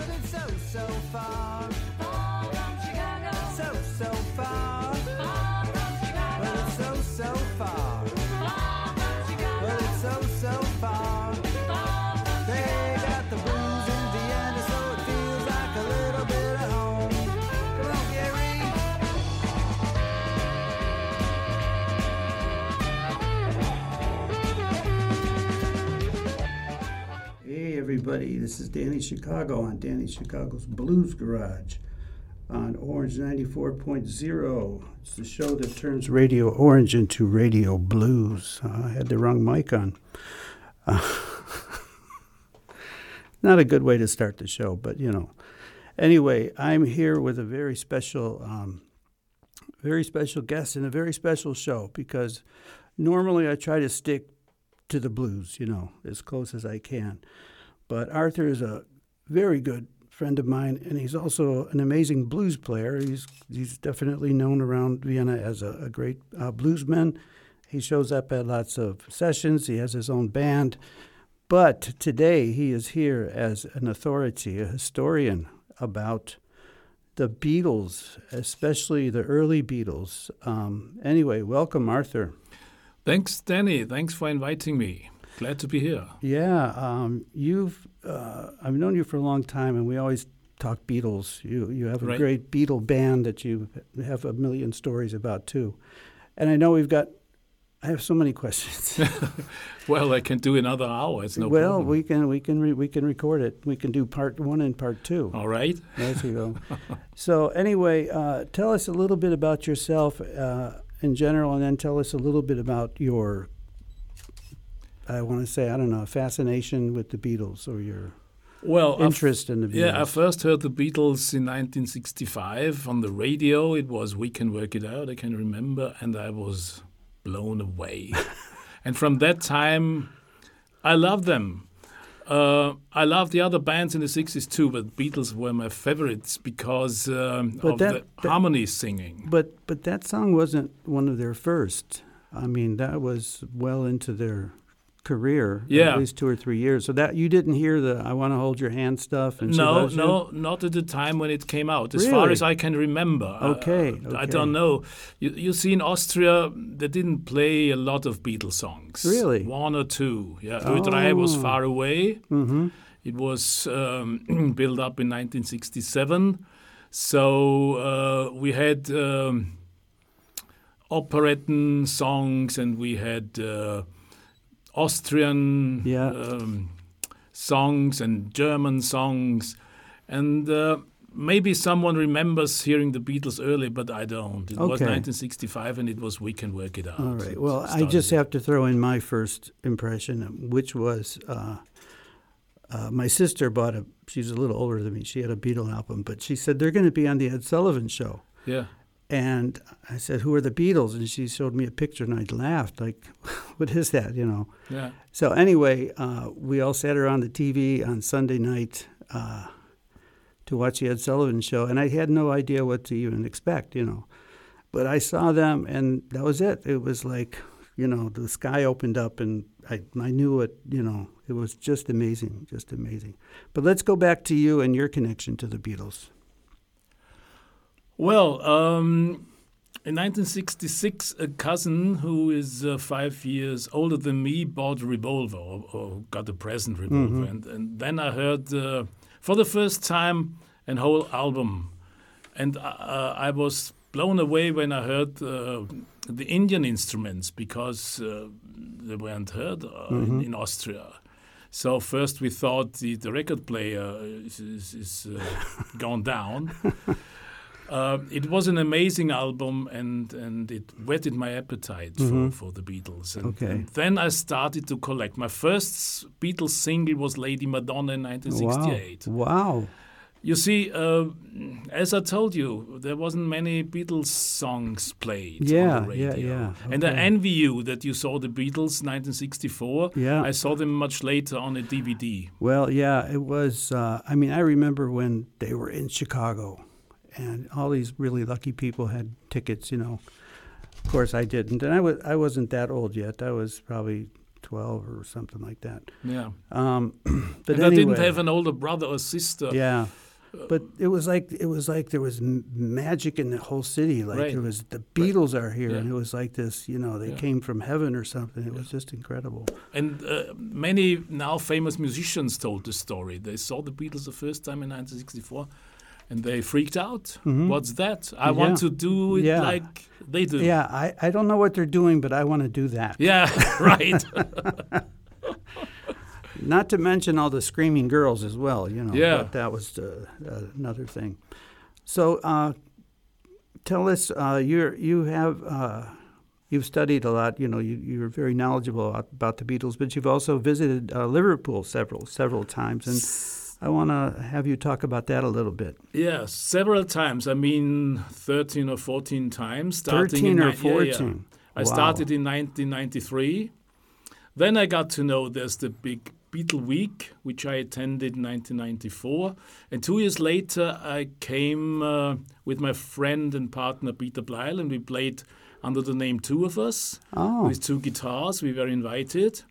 It's so, so far. Everybody, this is Danny Chicago on Danny Chicago's Blues Garage on Orange 94.0. It's the show that turns Radio Orange into Radio Blues. Uh, I had the wrong mic on. Uh, not a good way to start the show, but you know. Anyway, I'm here with a very special, um, very special guest and a very special show because normally I try to stick to the blues, you know, as close as I can. But Arthur is a very good friend of mine, and he's also an amazing blues player. He's he's definitely known around Vienna as a, a great uh, bluesman. He shows up at lots of sessions. He has his own band. But today he is here as an authority, a historian about the Beatles, especially the early Beatles. Um, anyway, welcome, Arthur. Thanks, Danny. Thanks for inviting me. Glad to be here. Yeah, um, you've uh, I've known you for a long time, and we always talk Beatles. You you have a Right. great Beatle band that you have a million stories about too, and I know we've got. I have so many questions. Well, I can do another hour. It's no well, problem. we can we can re, we can record it. We can do part one and part two. All right. There you go. so anyway, uh, tell us a little bit about yourself uh, in general, and then tell us a little bit about your. I want to say I don't know fascination with the Beatles or your Well, interest in the Beatles. yeah, I first heard the Beatles in 1965 on the radio. It was "We Can Work It Out." I can remember, and I was blown away. and from that time, I love them. Uh, I love the other bands in the 60s too, but Beatles were my favorites because um, of that- the that- harmony singing. But but that song wasn't one of their first. I mean, that was well into their career. Yeah. At least two or three years. So that you didn't hear the "I Want to Hold Your Hand" stuff. And No, no, not at the time when it came out. As far as I can remember. Uh, Okay, I don't know. You, you see, in Austria, they didn't play a lot of Beatles songs. Really? One or two. Yeah. Ö3 was Oh. far away. Mm-hmm. It was um, built up in 1967. So uh, we had um, operetten songs and we had uh, Austrian Yeah. um, songs and German songs. And uh, maybe someone remembers hearing the Beatles early, but I don't. It was 1965 and it was We Can Work It Out. All right. Well, I just it. have to throw in my first impression, which was uh, uh, my sister bought a. She's a little older than me. She had a Beatle album, but she said they're going to be on the Ed Sullivan Show. Yeah. And I said, "Who are the Beatles?" And she showed me a picture, and I laughed, like, "What is that?" You know. Yeah. So anyway, uh, we all sat around the TV on Sunday night uh, to watch the Ed Sullivan Show, and I had no idea what to even expect, you know. But I saw them, and that was it. It was like, you know, the sky opened up, and I, I knew it. You know, it was just amazing, just amazing. But let's go back to you and your connection to the Beatles. Well, um, in 1966, a cousin who is uh, five years older than me bought a revolver or, or got a present revolver. And, and then I heard uh, for the first time an whole album. And uh, I was blown away when I heard uh, the Indian instruments because uh, they weren't heard uh, in, in Austria. So first we thought the, the record player is, is, is uh, gone down. Uh, it was an amazing album, and, and it whetted my appetite for, for the Beatles. And, Okay. and then I started to collect. My first Beatles single was Lady Madonna in 1968. Wow! Wow! You see, uh, as I told you, there wasn't many Beatles songs played Yeah, on the radio. yeah, yeah, And I okay. envy you that you saw the Beatles 1964. Yeah. I saw them much later on a DVD. Well, yeah, it was. Uh, I mean, I remember when they were in Chicago, and all these really lucky people had tickets. You know, of course I didn't, and I was I wasn't that old yet. I was probably twelve or something like that. Yeah. Um, but and I didn't have an older brother or sister. yeah. But it was like it was like there was m- magic in the whole city. Like Right. there was the Beatles are here, and it was like this. You know, they Yeah. came from heaven or something. It was just incredible. And uh, many now famous musicians told the story. They saw the Beatles the first time in 1964 and they freaked out. What's that? I want Mm-hmm. To do it Yeah. like they do. Yeah, I, I don't know what they're doing, but I want to do that. Yeah, right. Not to mention all the screaming girls as well. You know, Yeah. but that was uh, uh, another thing. So, uh, tell us, uh, you're you have uh, you've studied a lot. You know, you you're very knowledgeable about, about the Beatles, but you've also visited uh, Liverpool several several times, and I want to have you talk about that a little bit. yeah, several times. I mean, 13 or 14 times. Starting Thirteen or ni- yeah, yeah. I Wow. started in 1993. Then I got to know there's the big Beatle Week, which I attended in 1994. And two years later, I came uh, with my friend and partner Peter Blyle, and we played under the name Two of Us Oh, with two guitars. We were invited.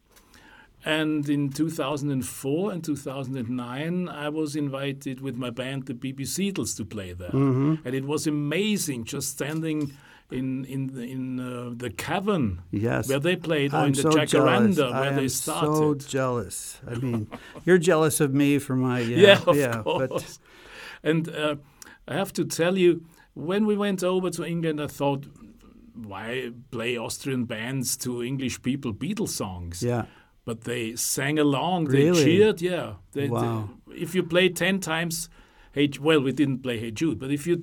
And in 2004 and 2009, I was invited with my band, the BB Seedles, to play there. Mm-hmm. And it was amazing just standing in in the, in uh, the cavern yes. where they played, or I'm in the so jealous. Jacaranda I where they so started. jealous. I mean, you're jealous of me for my yeah, yeah, of yeah, course. but and uh, I have to tell you, when we went over to England, I thought, why play Austrian bands to English people Beatles songs? yeah, But they sang along, they Really? cheered, yeah. They, Wow. they- if you play 10 times, Hey, well, we didn't play Hey Jude, but if you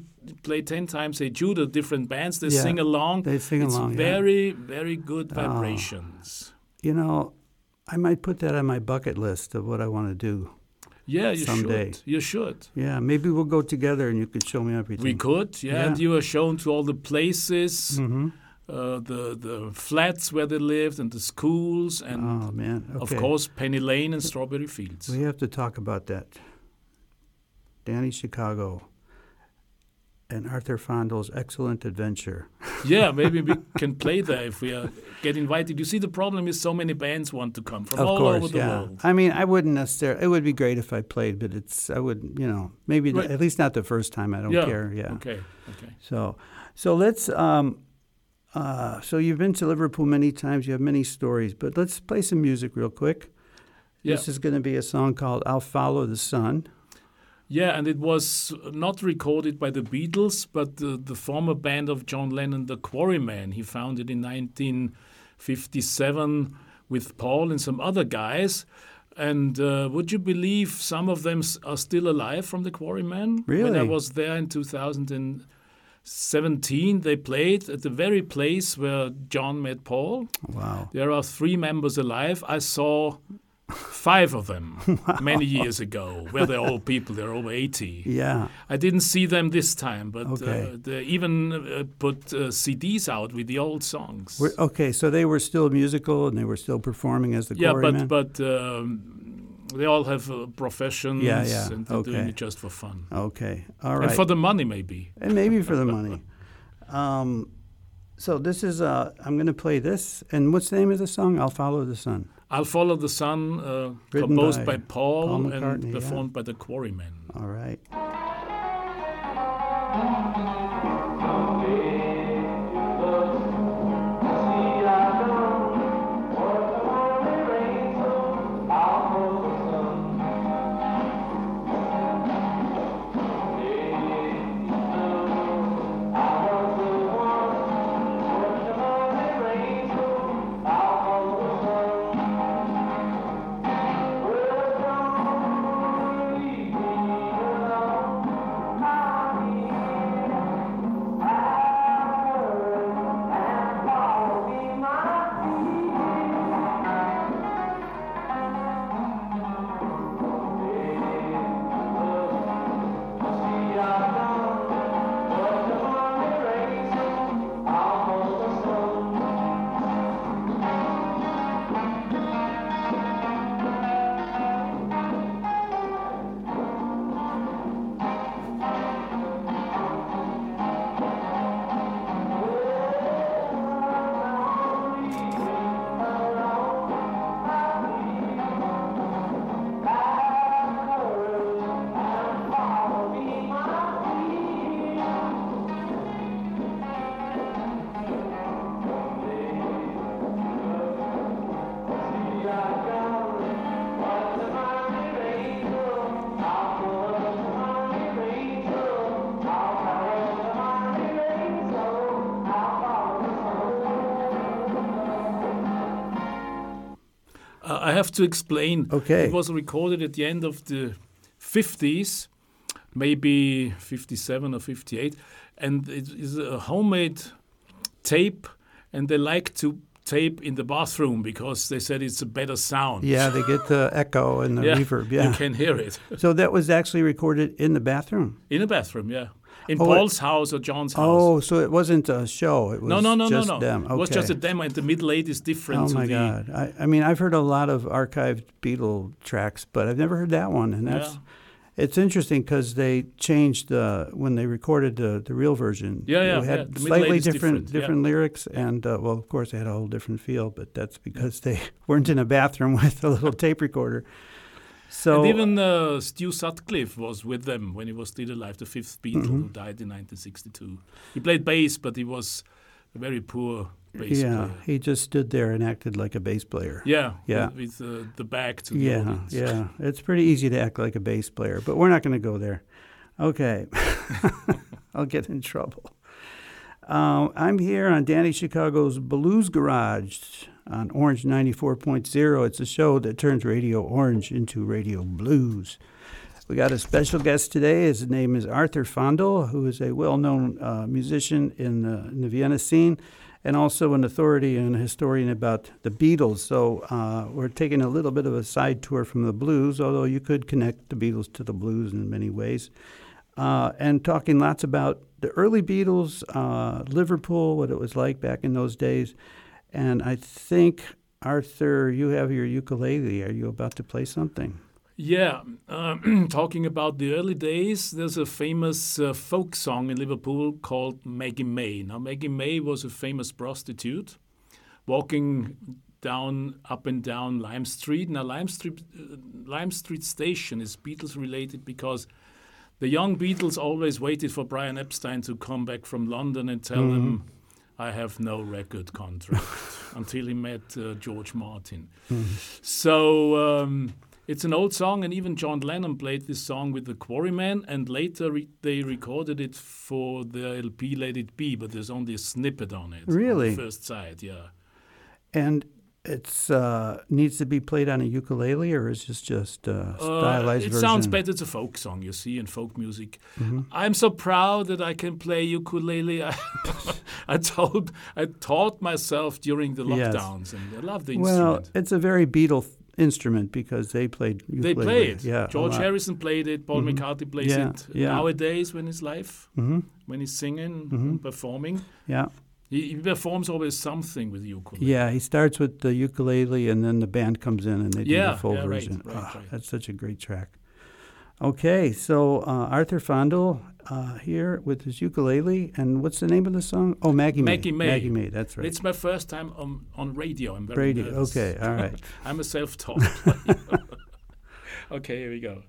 play 10 times Hey Jude or different bands, they Yeah, sing along. they sing it's along, yeah. very, very good Oh. vibrations. you know, I might put that on my bucket list of what I want to do. Yeah, you Someday. should. You should. Yeah, maybe we'll go together and you could show me everything. We could, yeah, And you were shown to all the places, hmm uh, the the flats where they lived, and the schools, and Oh man, okay. of course Penny Lane and Strawberry Fields. we have to talk about that. Danny Chicago and Arthur Fandl's excellent adventure. yeah, maybe we can play there if we are, get invited. You see, the problem is so many bands want to come from of all course, over the yeah. world. I mean, I wouldn't necessarily. It would be great if I played, but it's I would, you know, maybe Right. at least not the first time. I don't Yeah. care. Yeah. Okay, okay. So, so let's. Um, uh, so you've been to Liverpool many times. You have many stories, but let's play some music real quick. Yeah. This is going to be a song called "I'll Follow the Sun." Yeah, and it was not recorded by the Beatles, but the, the former band of John Lennon, the Quarrymen. He founded in 1957 with Paul and some other guys. And uh, would you believe some of them are still alive from the Quarrymen? When I was there in 2017, they played at the very place where John met Paul. Wow. There are three members alive. I saw five of them many years ago, where they're all people, they're over 80. Yeah. I didn't see them this time, but Okay. uh, they even uh, put uh, CDs out with the old songs. We're, okay, so they were still musical and they were still performing as the yeah, but but um, they all have uh, professions, Yeah, yeah, and they're doing okay. it just for fun Okay, All right. and for the money, maybe. and maybe for the money. Um, so this is, uh, I'm going to play this. And what's the name of the song? I'll Follow the Sun. I'll Follow the Sun, uh, composed by by, Paul, Paul and yeah. performed by the Quarrymen. All right. Have to explain. Okay. It was recorded at the end of the 50s, maybe 57 or 58, and it is a homemade tape, and they like to tape in the bathroom because they said it's a better sound. Yeah, they get the echo and the Yeah, reverb. You Yeah. can hear it So that was actually recorded in the bathroom. in the bathroom, yeah. In Oh, it- Paul's house or John's house. Oh, so it wasn't a show. It was no, no, no, just no, no. them. Okay. It was just a demo, and the middle eight is different Oh my. God! I, I mean, I've heard a lot of archived Beatle tracks, but I've never heard that one, and that's Yeah. it's interesting because they changed the when they recorded the the real version. Yeah, yeah, it had yeah. Slightly is different different, yeah. different lyrics, and uh, well, of course, they had a whole different feel, but that's because they weren't in a bathroom with a little tape recorder. So and even uh, Stu Sutcliffe was with them when he was still alive, the fifth Beatle Mm-hmm. who died in 1962. He played bass, but he was a very poor bass yeah, player. he just stood there and acted like a bass player. Yeah, Yeah. with, with uh, the back to the Yeah, audience. yeah. It's pretty easy to act like a bass player, but we're not going to go there. Okay. I'll get in trouble. Uh, I'm here on Danny Chicago's Blues Garage on Orange 94.0. It's a show that turns Radio Orange into Radio Blues. We got a special guest today. His name is Arthur Fandl, who is a well known uh, musician in the, in the Vienna scene and also an authority and a historian about the Beatles. So uh, we're taking a little bit of a side tour from the blues, although you could connect the Beatles to the blues in many ways. Uh, and talking lots about the early Beatles, uh, Liverpool, what it was like back in those days. And I think, Arthur, you have your ukulele. Are you about to play something? Yeah, um, talking about the early days, there's a famous uh, folk song in Liverpool called Maggie May. Now, Maggie May was a famous prostitute walking down, up and down Lime Street. Now, Lime Street, uh, Lime Street Station is Beatles related because the young Beatles always waited for Brian Epstein to come back from London and tell them, I have no record contract, until he met uh, George Martin. So um, it's an old song, and even John Lennon played this song with the Quarrymen, and later re- they recorded it for the LP Let It Be, but there's only a snippet on it. on Really? first side, yeah. And it's uh, needs to be played on a ukulele, or is this just a Uh, it version? sounds better. It's a folk song, you see, in folk music. Mm-hmm. I'm so proud that I can play ukulele. I, I told, I taught myself during the Yes. lockdowns, and I love the instrument. Well, it's a very Beatle instrument because they played ukulele. They play it. Yeah, George. Harrison played it. Paul McCartney plays Yeah, it yeah. nowadays when he's live, hmm when he's singing, Mhm. and performing. Yeah, He, he performs always something with ukulele. yeah. He starts with the ukulele, and then the band comes in and they do the full yeah, version. right, Ah, right. That's such a great track. Okay, so uh, Arthur Fandl uh, here with his ukulele, and what's the name of the song? Oh, Maggie May. Maggie May. Maggie May. That's right. It's my first time on, on radio. I'm very Radio. nervous. Okay, all right. I'm a self-taught okay, here we go.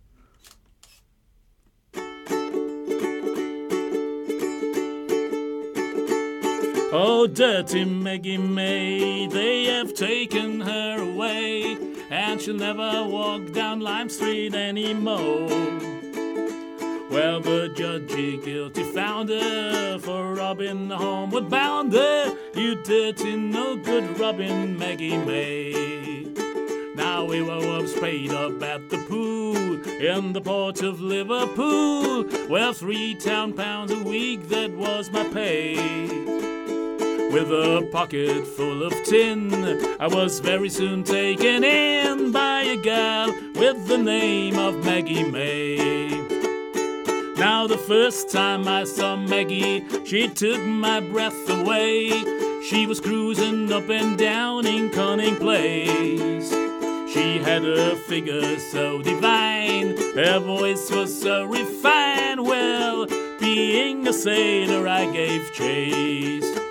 Oh, dirty Maggie May, they have taken her away, and she'll never walk down Lime Street anymore. Well, the judge guilty found her for robbing the homeward bounder. You dirty, no good robbing Maggie May. Now we were up paid up at the pool in the port of Liverpool. Well, three town pounds a week, that was my pay. With a pocket full of tin, I was very soon taken in by a gal with the name of Maggie May. Now, the first time I saw Maggie, she took my breath away. She was cruising up and down in Canning Place. She had a figure so divine, her voice was so refined. Well, being a sailor, I gave chase.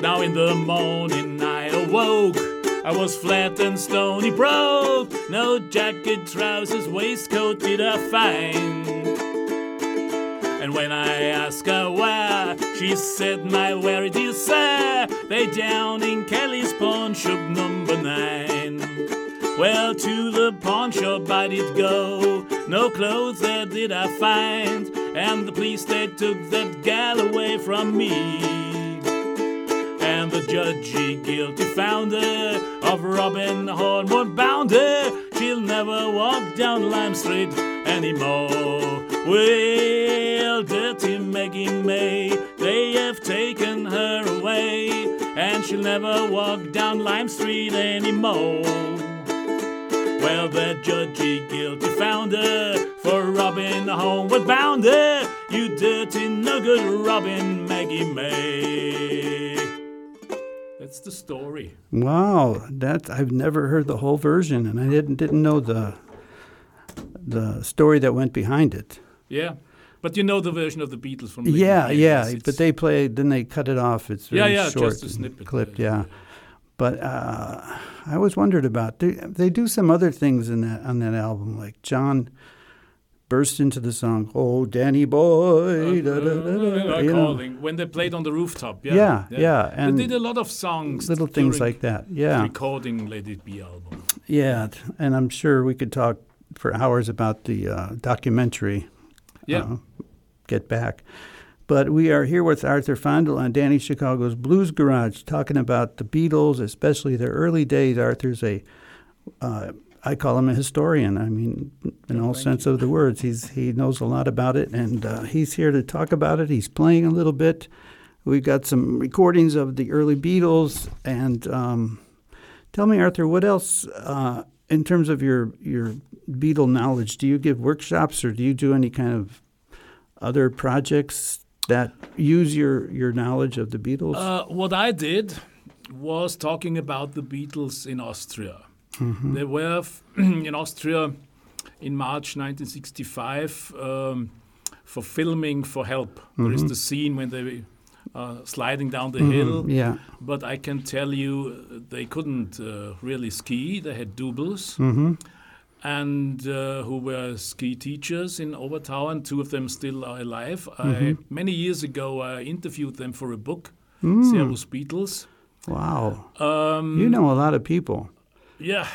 Now in the morning I awoke. I was flat and stony broke. No jacket, trousers, waistcoat did I find. And when I asked her where, she said, My where is, sir. They down in Kelly's pawn shop number nine. Well, to the pawn shop I did go. No clothes there did I find. And the police they took that gal away from me. The judge he guilty found her of Robin Hornwood Bounty. She'll never walk down Lime Street anymore. Well, dirty Maggie May, they have taken her away, and she'll never walk down Lime Street anymore. Well, the judgy guilty found her for robbing homeward bounder. You dirty nugget, Robin Maggie May. That's the story. Wow, that I've never heard the whole version, and I didn't didn't know the the story that went behind it. Yeah, but you know the version of the Beatles from. the Yeah, 80s, yeah, it's- but they play then they cut it off. It's Yeah, very yeah, short, just a snippet, clipped. uh, Yeah, but uh, I always wondered about they, they do some other things in that on that album, like John burst into the song "Oh Danny Boy," da, da, da, da, Uh, you know. calling when they played on the rooftop. Yeah, Yeah, yeah, and they did a lot of songs, little things like that. Yeah, recording Let It Be album. yeah, and I'm sure we could talk for hours about the uh, documentary. Yeah, uh, get back. But we are here with Arthur Fandl on Danny Chicago's Blues Garage, talking about the Beatles, especially their early days. Arthur's a, uh, I call him a historian. I mean, in all thank sense of the words, he's he knows a lot about it, and uh, he's here to talk about it. He's playing a little bit. We've got some recordings of the early Beatles, and um, tell me, Arthur, what else uh, in terms of your your Beatle knowledge? Do you give workshops, or do you do any kind of other projects that use your, your knowledge of the Beatles? Uh, what I did was talking about the Beatles in Austria. Mm-hmm. They were f- in Austria in March 1965 um, for filming for help. There is the scene when they uh, sliding down the hill, Mm-hmm. yeah. but I can tell you uh, they couldn't uh, really ski. They had doubles. Mm-hmm. and uh, who were ski teachers in Obertauern. Two of them still are alive. I, Mm-hmm. many years ago, I interviewed them for a book, Mm. Servus Beatles. Wow. Um, You know a lot of people. Yeah,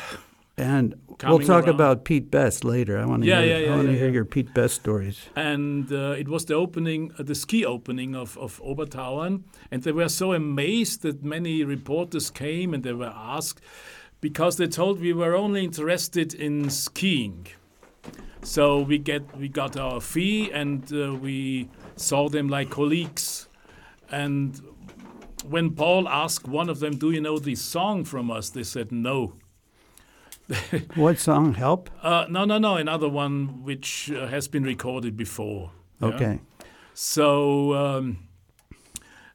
And we'll talk around. about Pete Best later. I want to Yeah, hear, yeah, I want to yeah, hear yeah. your Pete Best stories. and uh, it was the opening, uh, the ski opening of, of Obertauern, and they were so amazed that many reporters came and they were asked because they told we were only interested in skiing. So we get we got our fee and uh, we saw them like colleagues. And when Paul asked one of them, "Do you know this song from us?" they said no. What song? Help? Uh, no, no, no. Another one which uh, has been recorded before. yeah? Okay. So um,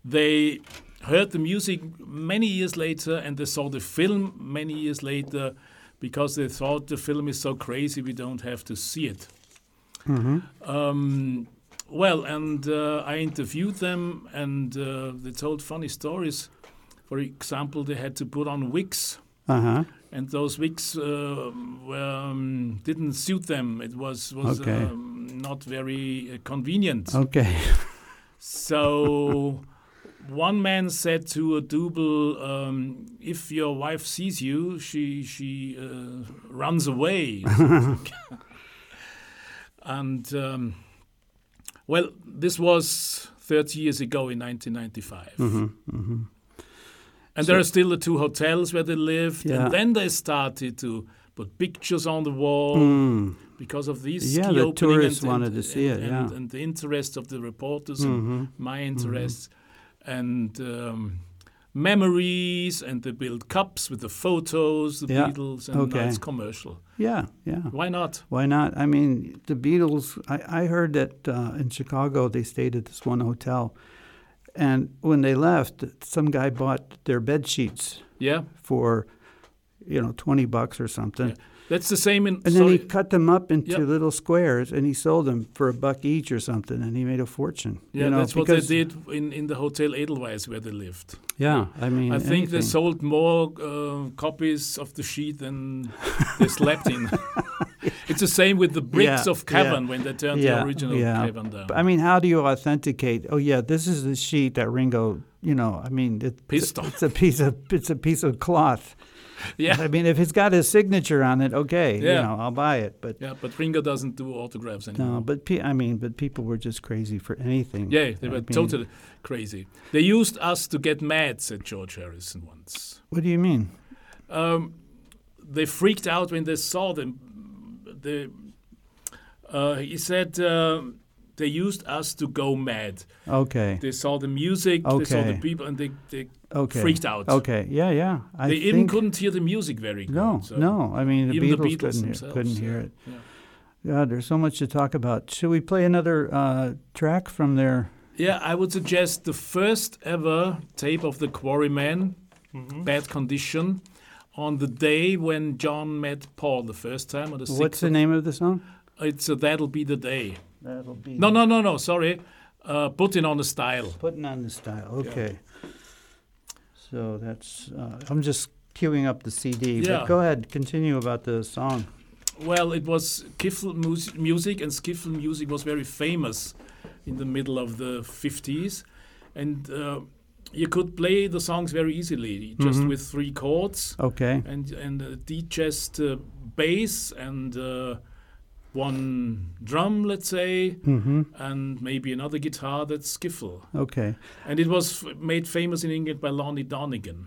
they heard the music many years later and they saw the film many years later because they thought the film is so crazy we don't have to see it. Um, well, and uh, I interviewed them and uh, they told funny stories. For example, they had to put on wigs Uh huh. And those wigs uh, were, um, didn't suit them. It was was Okay. um, not very uh, convenient. Okay. So one man said to a double, um, "If your wife sees you, she she uh, runs away." and um, well, this was 30 years ago in 1995. Mm-hmm. And there are still the two hotels where they lived, Yeah. and then they started to put pictures on the wall Mm. because of these Yeah, the opening tourists and, wanted and, to see and, it, yeah. and the interest of the reporters Mhm. and my interests and um, memories and they build cups with the photos the Yeah, Beatles and okay. now it's commercial Yeah, yeah. why not Why not? I mean, the Beatles. I, I heard that uh, in Chicago they stayed at this one hotel, and when they left, some guy bought their bed sheets yeah for, you know, twenty bucks or something. Yeah. That's the same in And then he cut them up into Yeah. little squares, and he sold them for a buck each or something, and he made a fortune. yeah you know, that's what because- they did in, in the hotel Edelweiss where they lived Yeah, I mean, I think they sold more uh, copies of the sheet than they slept in. it's the same with the bricks Yeah, of cavern when they turned Yeah, the original yeah. cavern down. I mean, how do you authenticate? Oh yeah, this is the sheet that Ringo. You know, I mean, it, it's a piece of it's a piece of cloth. yeah, I mean, if it's got his signature on it, okay, you Yeah. know, I'll buy it. But yeah, but Ringo doesn't do autographs anymore. no, but pe- I mean, but people were just crazy for anything. Yeah, they I were mean, totally crazy. They used us to get mad, said George Harrison once. What do you mean? um, they freaked out when they saw them. The, uh, he said uh, they used us to go mad. Okay. They saw the music, okay. they saw the people, and they, they Okay. freaked out. Okay. Yeah. Yeah. I they even couldn't hear the music very good. No. so no. I mean, the Beatles, the Beatles couldn't, hear, couldn't yeah, hear it. yeah. God, there's so much to talk about. Should we play another uh, track from their? Yeah, I would suggest the first ever tape of the Quarrymen, Mm-hmm. Bad Condition, on the day when John met Paul the first time. On the What's 6th the name of the song? It's uh, That'll Be the Day. That'll be. No, no, no, no, sorry. Uh, Putting on the Style. Putting on the style. Okay. So that's. Uh, I'm just queuing up the CD. Yeah. But go ahead. Continue about the song. Well, it was skiffle mus- music, and skiffle music was very famous in the middle of the 50s. And uh, you could play the songs very easily, just Mhm. with three chords. Okay. and and uh, the just uh, bass and uh, one drum, let's say, Mm-hmm. and maybe another guitar that's skiffle. Okay. And it was f- made famous in England by Lonnie Donegan.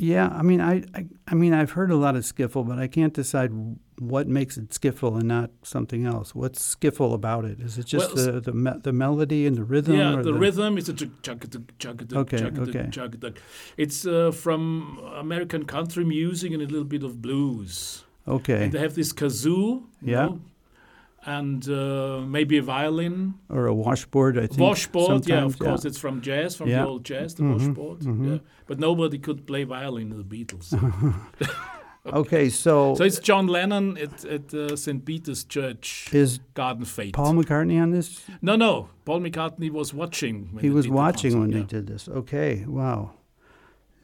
Yeah, I mean, I, I, I mean, I've heard a lot of skiffle, but I can't decide what makes it skiffle and not something else. What's skiffle about it? Is it just Well, the the, me- the melody and the rhythm? yeah, or the, rhythm is a chug chug chug Okay, okay. chug It's uh, from American country music and a little bit of blues. Okay, And they have this kazoo, Yeah. know, and uh, maybe a violin. or a washboard. I think Washboard, yeah, of course, it's from jazz, from Yeah. the old jazz, the Mhm, washboard. mhm. Yeah. But nobody could play violin in the Beatles. Okay, so, so it's John Lennon at, at uh, St. Peter's Church, is Garden Fete. Paul McCartney on this? no, no, Paul McCartney was watching. When he was watching concert, when they did this. Okay, wow.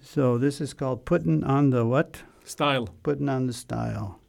So this is called putting on the what? Style. Putting on the style.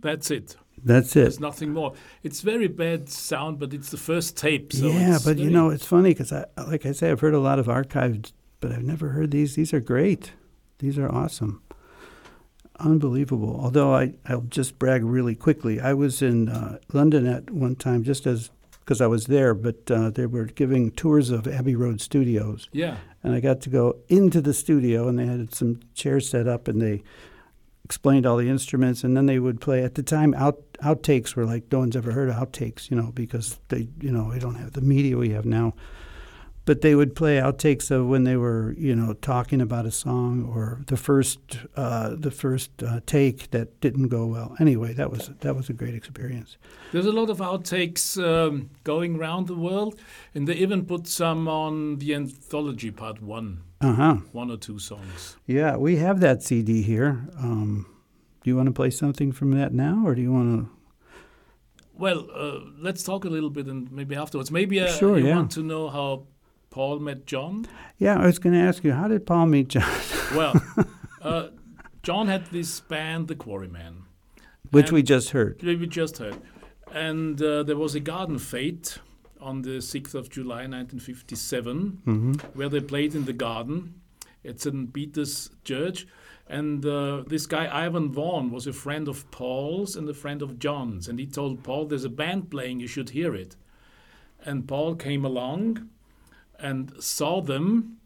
That's it. That's it. There's nothing more. It's very bad sound, but it's the first tape. So yeah, but you know, it's funny because I, like I say, I've heard a lot of archived, but I've never heard these. These are great. These are awesome. Unbelievable. Although I, I'll just brag really quickly. I was in uh, London at one time, just as because I was there, but uh, they were giving tours of Abbey Road Studios, Yeah. and I got to go into the studio, and they had some chairs set up, and they explained all the instruments, and then they would play. At the time, out outtakes were like no one's ever heard of outtakes, you know, because they, you know, we don't have the media we have now. But they would play outtakes of when they were, you know, talking about a song or the first, uh, the first uh, take that didn't go well. Anyway, that was that was a great experience. There's a lot of outtakes um, going around the world, and they even put some on the anthology part one, Uh huh. one or two songs. Yeah, we have that CD here. Um, do you want to play something from that now, or do you want to? Well, uh, let's talk a little bit and maybe afterwards. Maybe uh, Sure, you yeah. want to know how Paul met John? Yeah, I was going to ask you, how did Paul meet John? Well, uh, John had this band, The Quarrymen, Which we just heard. we just heard. And uh, there was a garden fete on the 6th of July 1957 hmm where they played in the garden at St. Peter's Church. And uh, this guy, Ivan Vaughan, was a friend of Paul's and a friend of John's. And he told Paul, There's a band playing, you should hear it. And Paul came along and saw them.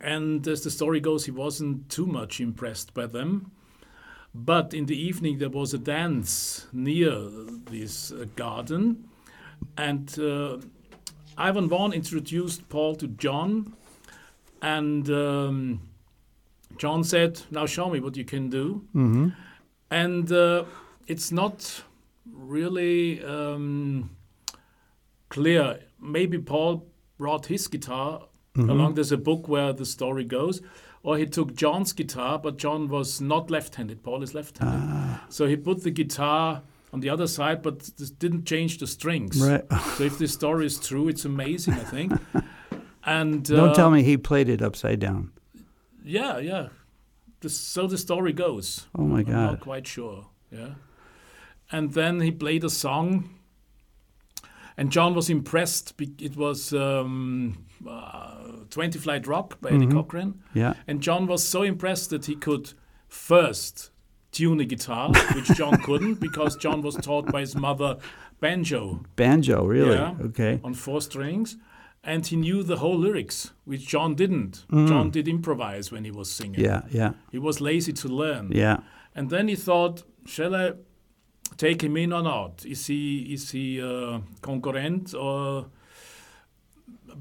And as the story goes, he wasn't too much impressed by them. But in the evening, there was a dance near this uh, garden. And uh, Ivan Vaughan introduced Paul to John. And um, John said, Now show me what you can do. hmm And uh, it's not really um, clear. Maybe Paul brought his guitar Mm-hmm. along. There's a book where the story goes. Or he took John's guitar, but John was not left handed. Paul is left handed. Ah, So he put the guitar on the other side, but this didn't change the strings. right. So if this story is true, it's amazing, I think. And Don't uh, tell me he played it upside down. Yeah, yeah. the, so the story goes. Oh my I'm God. not quite sure. Yeah. And then he played a song, and John was impressed. It was um, uh, 20 Flight Rock by Eddie Mhm. Cochran. Yeah. And John was so impressed that he could first tune a guitar, which John couldn't because John was taught by his mother banjo Banjo, really? Yeah. Okay. on four strings. And he knew the whole lyrics, which John didn't. Mm. John did improvise when he was singing. Yeah, yeah, He was lazy to learn. yeah. And then he thought, shall I take him in or not? Is he is he uh, concurrent or?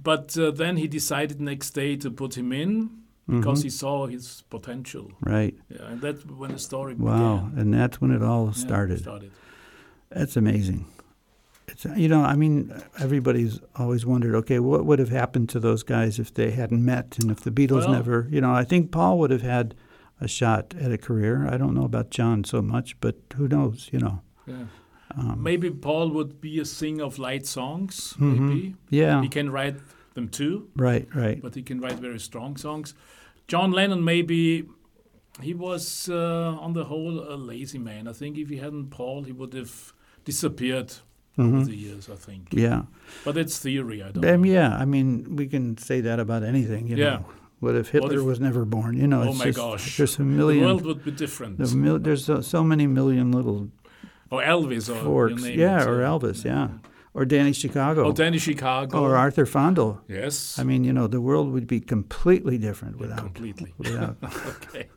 But uh, then he decided next day to put him in because Mhm. he saw his potential. Right. Yeah, and that's when the story Wow. began. And that's when it all Yeah, started. started. That's amazing. It's you know, I mean, everybody's always wondered, okay, what would have happened to those guys if they hadn't met, and if the Beatles Well- never, you know, I think Paul would have had a shot at a career. I don't know about John so much, but who knows, you know? Yeah. Um, Maybe Paul would be a singer of light songs. Mhm. Maybe yeah. he can write them too, Right. Right. but he can write very strong songs. John Lennon maybe he was uh, on the whole a lazy man. I think if he hadn't Paul, he would have disappeared over Mhm. the years. I think, Yeah. but it's theory. I don't Um, yeah. I mean, we can say that about anything. You Yeah. know. What if Hitler if- was never born? You know. Oh it's my just, gosh. There's a million. The world would be different. the mil- there's so, so many million little or Elvis, or forks. Yeah, it. or Elvis. Yeah. Or Danny Chicago. Or Danny Chicago. or Arthur Fandl. yes, I mean, you know, the world would be completely different without. completely. without. okay.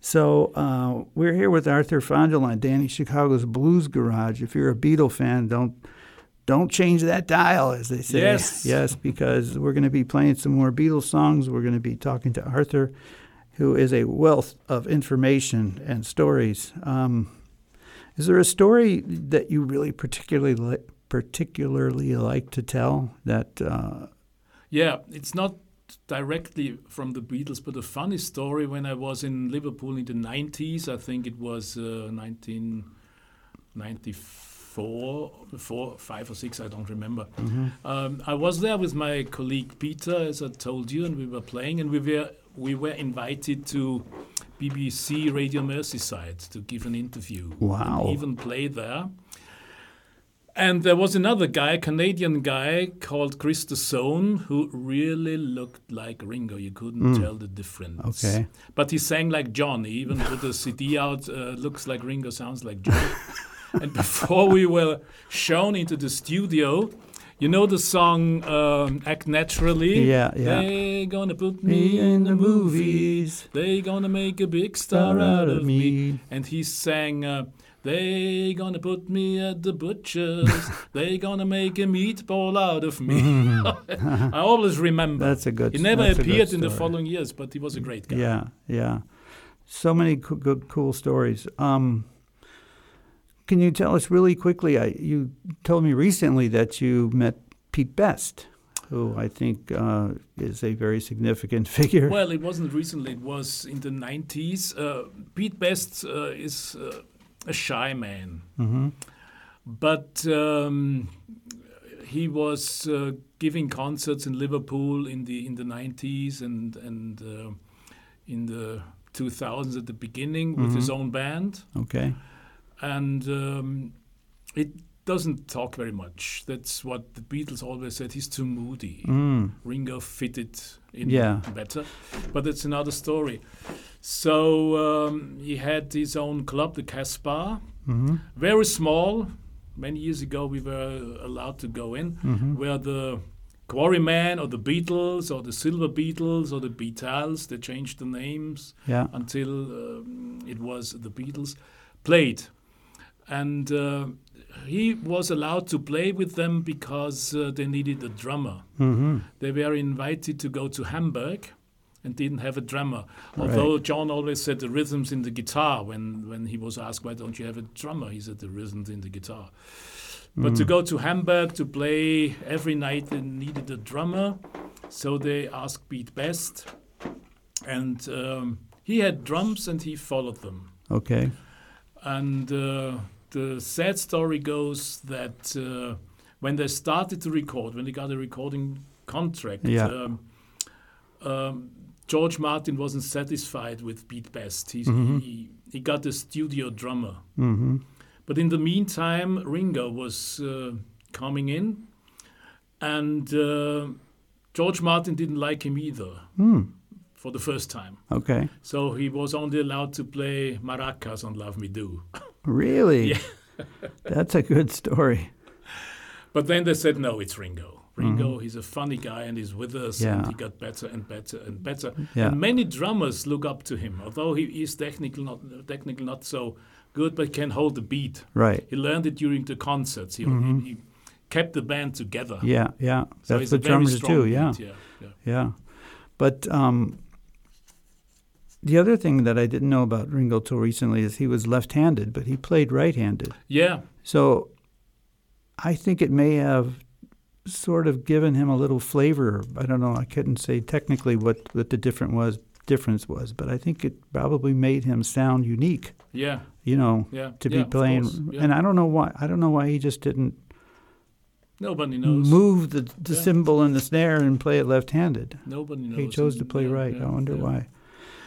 so uh, we're here with Arthur Fandl on Danny Chicago's Blues Garage. If you're a Beatle fan, don't don't change that dial, as they say. Yes. yes, because we're going to be playing some more Beatles songs. We're going to be talking to Arthur, who is a wealth of information and stories. Um, is there a story that you really particularly li- particularly like to tell that? Uh, Yeah, it's not directly from the Beatles, but a funny story. When I was in Liverpool in the 90s, I think it was uh, 1994, four, five or six, I don't remember. Um, I was there with my colleague Peter, as I told you, and we were playing, and we were we were invited to BBC Radio Merseyside to give an interview. Wow. And even play there. And there was another guy, a Canadian guy called Chris Zone, who really looked like Ringo. You couldn't tell the difference. Okay. But he sang like John. He even put the CD out, uh, looks like Ringo, sounds like John. and before we were shown into the studio, you know the song um, Act Naturally? Yeah, yeah. They gonna put me in the movies, They're gonna make a big star out of me. And he sang, uh, They gonna put me at the butcher's. they gonna make a meatball out of me. I always remember. That's a good. he never that's a good appeared in the following years, but he was a great guy. Yeah, yeah. So many co- good, cool stories. Um, can you tell us really quickly? I, you told me recently that you met Pete Best, who I think uh, is a very significant figure. Well, it wasn't recently. It was in the 90s. Uh, Pete Best uh, is uh, a shy man, hmm but um, he was uh, giving concerts in Liverpool in the in the 90s and and uh, in the 2000s at the beginning with his own band, Okay. And um, it doesn't talk very much. That's what the Beatles always said. He's too moody. Mm. Ringo fitted in Yeah. better, but it's another story. So um, he had his own club, the Casbah, hmm very small. Many years ago, we were allowed to go in, hmm where the Quarrymen or the Beatles or the Silver Beatles or the Beatles, they changed the names Yeah. until um, it was the Beatles, played. And uh, he was allowed to play with them because uh, they needed a drummer. hmm They were invited to go to Hamburg and didn't have a drummer. Right. Although John always said the rhythms in the guitar when, when he was asked, why don't you have a drummer? He said the rhythms in the guitar. But to go to Hamburg to play every night, they needed a drummer. So they asked Pete Best. And um, he had drums and he followed them. Okay. And uh, the sad story goes that uh, when they started to record, when they got a recording contract, Yeah. um, um, George Martin wasn't satisfied with Pete Best. He, Mm-hmm. he, he got a studio drummer. hmm But in the meantime, Ringo was uh, coming in, and uh, George Martin didn't like him either Hmm. For the first time. Okay. So he was only allowed to play maracas on Love Me Do. Really? Yeah. That's a good story. But then they said, no, it's Ringo. Ringo, he's a funny guy and he's with us, and Mm-hmm. He got better and better and better. Yeah. And many drummers look up to him, although he is technically not technically not so good, but can hold the beat. Right. He learned it during the concerts. He, he, he kept the band together. Mm-hmm. Yeah. Yeah. So That's the drummers do. Yeah. beat, yeah, yeah. Yeah. But um, the other thing that I didn't know about Ringo till recently is he was left-handed, but he played right-handed. Yeah, So I think it may have sort of given him a little flavor. I don't know. I couldn't say technically what, what the different was difference was, but I think it probably made him sound unique. yeah, You know, yeah. to yeah, be playing. yeah. And I don't know why. I don't know why he just didn't Nobody knows. move the, the cymbal and the snare and play it left-handed. Nobody knows. He chose to play right. I wonder why.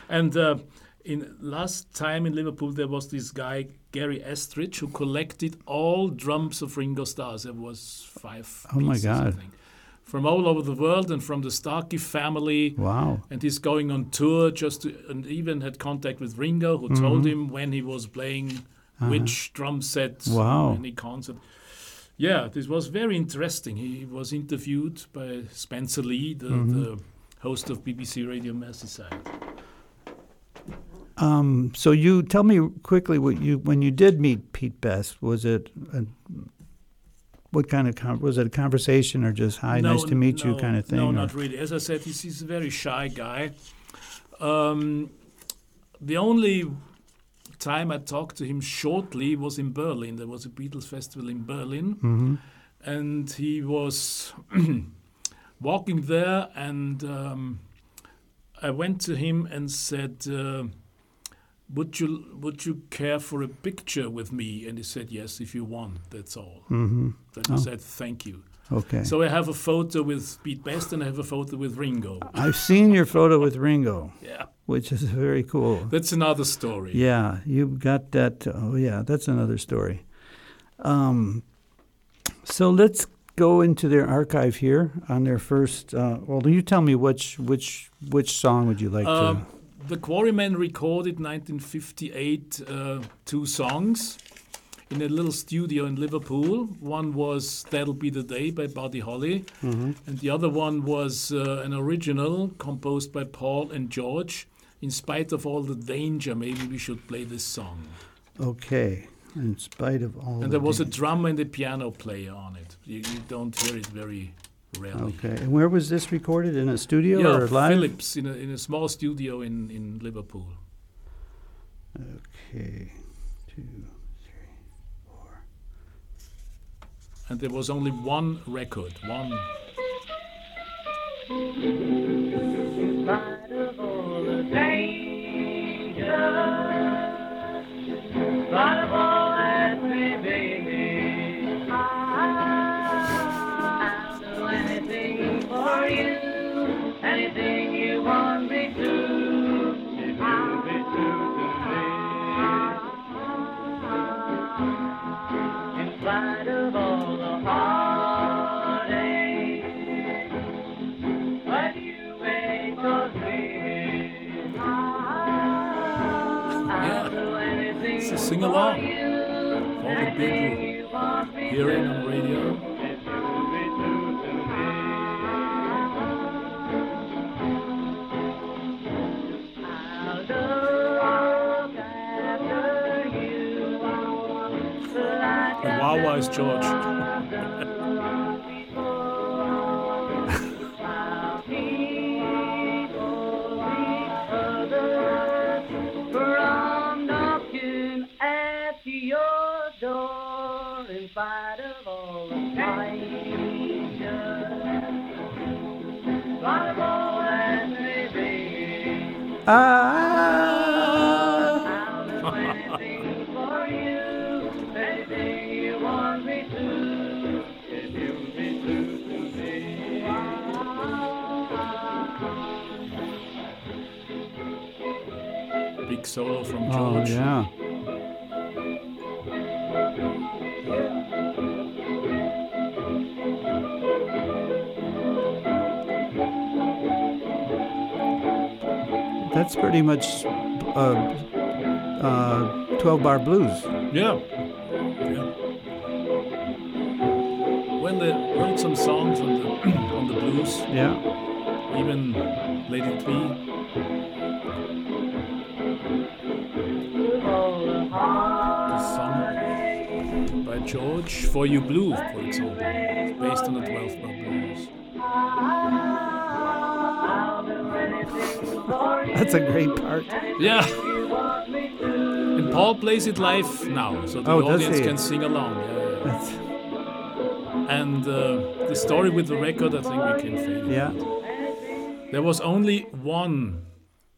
And uh, in last time in Liverpool, there was this guy Gary Estridge who collected all drums of Ringo Starrs. There was five. Oh my God. think, from all over the world and from the Starkey family. Wow. And he's going on tour just to, and even had contact with Ringo, who told him when he was playing Mm-hmm. Uh-huh. which drum set Wow. any concert. Yeah, this was very interesting. He was interviewed by Spencer Leigh, the, Mm-hmm. the host of BBC Radio Merseyside. Um, so you tell me quickly what you when you did meet Pete Best was it a, what kind of con- was it a conversation or just hi No, nice to meet you kind of thing? No, or- not really. As I said, he's, he's a very shy guy. Um, the only time I talked to him shortly was in Berlin. There was a Beatles festival in Berlin, Mhm. and he was walking there, and um, I went to him and said. Uh, would you would you care for a picture with me? And he said yes, if you want. That's all. Mhm. Then I Oh. said thank you. Okay. So I have a photo with Pete Best and I have a photo with Ringo. I've seen your photo with Ringo, Yeah, which is very cool. that's another story. Yeah, you got that. Oh, yeah, that's another story. Um, so let's go into their archive here on their first. Uh, well, do you tell me which which which song would you like Um, the Quarrymen recorded 1958 uh, two songs in a little studio in Liverpool. One was "That'll Be the Day" by Buddy Holly, to? hmm and the other one was uh, an original composed by Paul and George. In spite of all the danger, maybe we should play this song. Okay. In spite of all. And the there was a damage. drum and a piano player on it. You, you don't hear it very rarely. Okay. And where was this recorded? In a studio Yeah, or live? Phillips in a, in a small studio in, in Liverpool. Okay. Two, three, four. And there was only one record, one. spite of all the danger, anything It's a sing-along. for the people hearing on radio. If you'll Ah. Big solo from oh, George. Oh, yeah. That's pretty much uh, uh, 12 bar blues. Yeah. yeah. When they wrote some songs on the on the blues, Yeah. even Lady Be. The song by George For You Blue, for example, based on the 12 That's a great part. Yeah. And Paul plays it live now, so the Oh, audience can sing along. Yeah, yeah. And uh, the story with the record, I think we can fade it. yeah. There was only one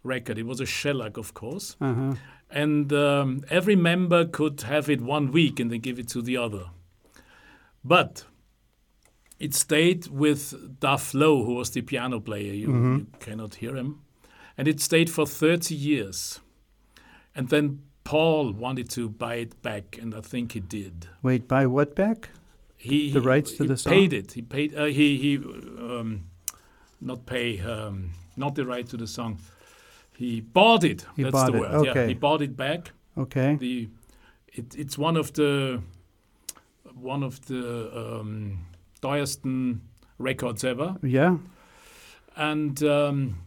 record. It was a shellac, of course. Uh-huh. And um, every member could have it one week and then give it to the other. But it stayed with Duff Lowe, who was the piano player. You, you cannot hear him. And it stayed for 30 years. And then Paul wanted to buy it back, and I think he did. Wait, buy what back? He The he- rights to he the song? paid it. He paid. Uh, he he um, not pay. Um, not the right to the song. He bought it. He That's bought the it, word. Yeah, okay. he bought it back. Okay. The it, it's one of the one of the um, records ever. Yeah. And um,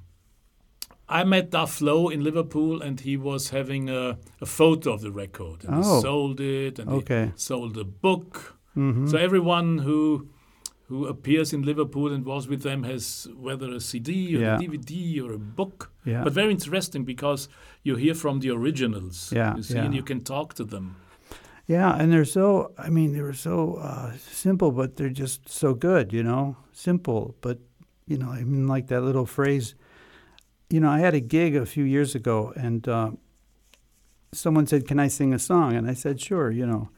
I met Duff Lowe in Liverpool, and he was having a, a photo of the record. And Oh. he sold it, and Okay. he sold a book. Mm-hmm. So everyone who who appears in Liverpool and was with them has whether a CD or Yeah. a DVD or a book. Yeah. But very interesting because you hear from the originals. Yeah, You see, yeah. and you can talk to them. Yeah, and they're so, I mean, they were so uh, simple, but they're just so good, you know? Simple, but, you know, I mean, like that little phrase. You know, I had a gig a few years ago, and uh, someone said, Can I sing a song? And I said, Sure, you know.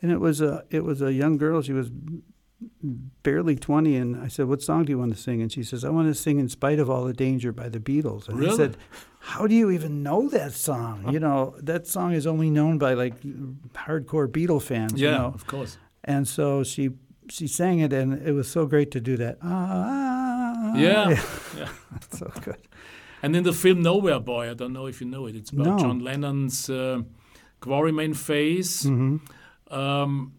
And it was a, it was a young girl. She was barely 20. And I said, What song do you want to sing? And she says, I want to sing In Spite of All the Danger by the Beatles. And I Really? said, How do you even know that song? You know, that song is only known by like hardcore Beatle fans. Yeah, You know? of course. And so she she sang it, and it was so great to do that. Ah, Yeah. yeah. so good. And in the film Nowhere Boy, I don't know if you know it. It's about No. John Lennon's uh, Quarrymen phase. hmm Um,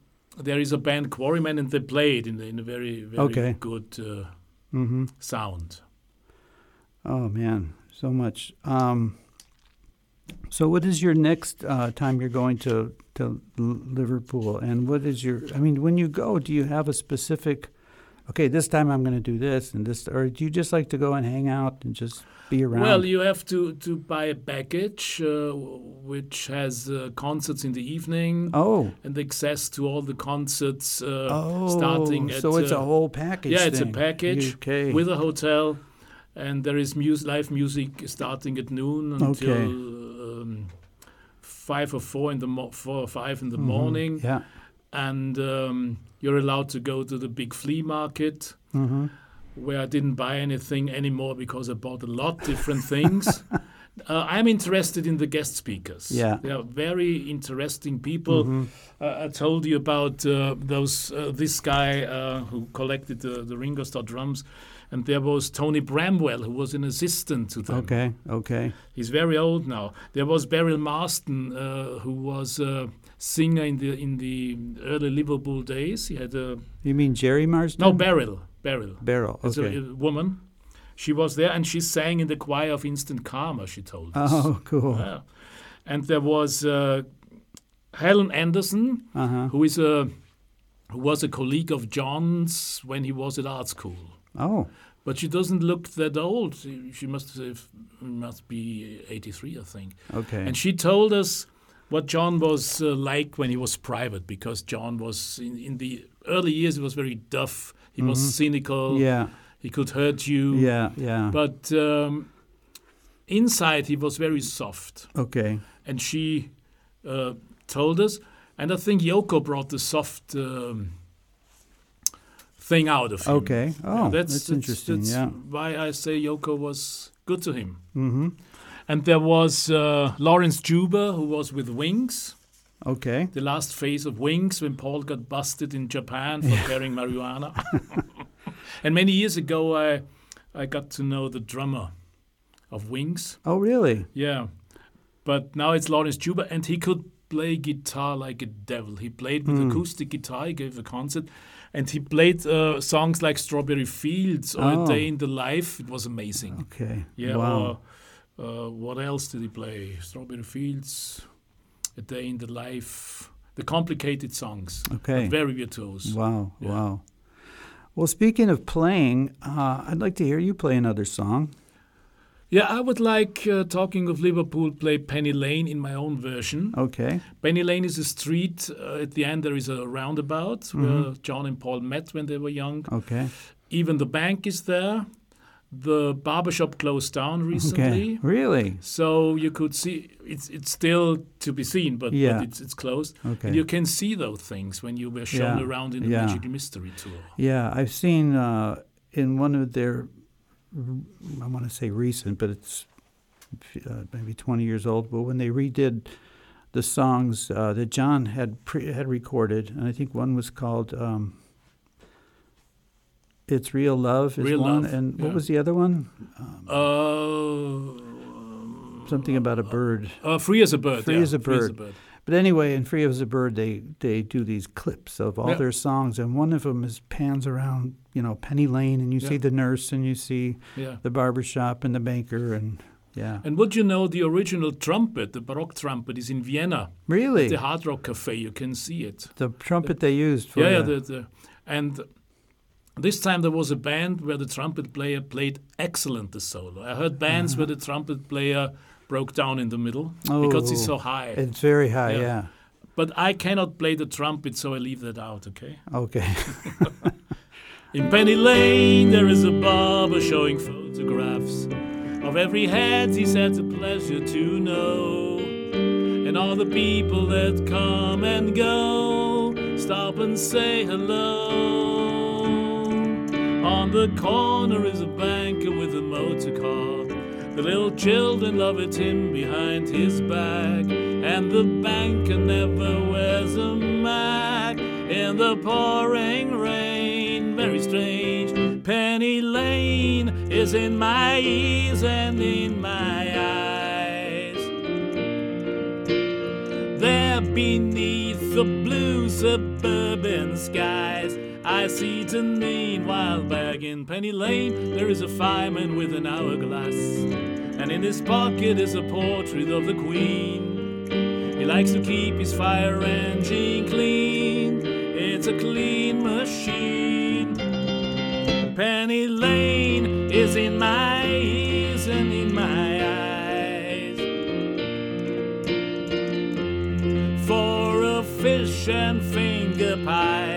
there is a band Quarrymen, and they play it in, the, in a very, very Okay. good uh, hmm sound. Oh man, so much. Um, so, what is your next uh, time you're going to to Liverpool? And what is your? I mean, when you go, do you have a specific? Okay, this time I'm going to do this and this, or do you just like to go and hang out and just be around? Well, you have to, to buy a package uh, which has uh, concerts in the evening oh, and access to all the concerts uh, oh, starting at. so it's a uh, whole package. Yeah, it's a package Okay. with a hotel, and there is mus- live music starting at noon until Okay. um, five or four in the mo- four or five in the Mhm. morning, Yeah. and um, you're allowed to go to the big flea market. hmm Where I didn't buy anything anymore because I bought a lot different things. Uh, I'm interested in the guest speakers. Yeah. they are very interesting people. Mhm. Uh, I told you about uh, those uh, this guy uh, who collected the, the Ringo Starr drums, and there was Tony Bramwell who was an assistant to them. Okay. Okay. He's very old now. There was Beryl Marsden uh, who was a singer in the in the early Liverpool days. He had a You mean Gerry Marsden? no Beryl Beryl. Beryl. It's Okay. a, a woman. She was there and she sang in the choir of Instant Karma. She told us. Oh, cool. Yeah. And there was uh, Helen Anderson, Uh huh. who is a who was a colleague of John's when he was at art school. Oh. But she doesn't look that old. She, must have, must be 83, I think. Okay. And she told us what John was uh, like when he was private, because John was in, in the early years. He was very tough. He was Mhm. cynical. yeah. He could hurt you. Yeah. Yeah. But um, inside, he was very soft. okay. and she uh, told us. And I think Yoko brought the soft um, thing out of him. Okay. Yeah, Oh, that's, interesting. that's yeah. why I say Yoko was good to him. Mm-hmm. And there was uh, Laurence Juber, who was with Wings, Okay. the last phase of Wings when Paul got busted in Japan for carrying marijuana. and many years ago, I, I got to know the drummer of Wings. Oh, really? Yeah. But now it's Laurence Juber, and he could play guitar like a devil. He played with Hmm. acoustic guitar, he gave a concert, and he played uh, songs like Strawberry Fields or Oh. A Day in the Life. It was amazing. Okay. Yeah. Wow. Or, uh, what else did he play? Strawberry Fields, Day in the Life, the complicated songs. Okay. Very virtuose. Wow. Yeah. Wow. Well, speaking of playing, uh, I'd like to hear you play another song. Yeah, I would like, uh, talking of Liverpool, play Penny Lane in my own version. Okay. Penny Lane is a street. Uh, at the end, there is a roundabout Mm-hmm. where John and Paul met when they were young. Okay. Even the bank is there. The barbershop closed down recently. Okay. Really? So you could see it's it's still to be seen, but, Yeah. but it's it's closed. Okay. And you can see those things when you were shown Yeah. around in the Yeah. Magical Mystery Tour. Yeah, I've seen uh, in one of their, I want to say recent, but it's uh, maybe 20 years old. But when they redid the songs uh, that John had pre- had recorded, and I think one was called um, "It's Real Love" is Real one, Love, and what was the other one? Uh, Something about a bird. uh, free as a bird. Free yeah, as a bird. But anyway, in Free as a Bird, they, they do these clips of all Yeah. their songs, and one of them is pans around, you know, Penny Lane, and you see the nurse, and you see Yeah. the barber shop and the banker, and yeah. And would you know the original trumpet, the Baroque trumpet, is in Vienna, Really, the Hard Rock Cafe. You can see it. the trumpet they used for yeah, yeah. the- The, the, and this time there was a band where the trumpet player played excellent the solo. I heard bands where mm-hmm. the trumpet player broke down in the middle because it's Oh, so high. it's very high. Yeah. Yeah. But I cannot play the trumpet, so I leave that out. Okay. Okay. In Penny Lane, there is a barber showing photographs of every head he's had the pleasure to know. And all the people that come and go stop and say hello. On the corner is a banker with a motor car. The little children love it him behind his back. And the banker never wears a mac in the pouring rain. Very strange. Penny Lane is in my ears and in my eyes. There beneath the blue suburban skies, I see Janine while back in Penny Lane. There is a fireman with an hourglass, and in his pocket is a portrait of the Queen. He likes to keep his fire engine clean. It's a clean machine. Penny Lane is in my ears and in my eyes. For a fish and finger pies in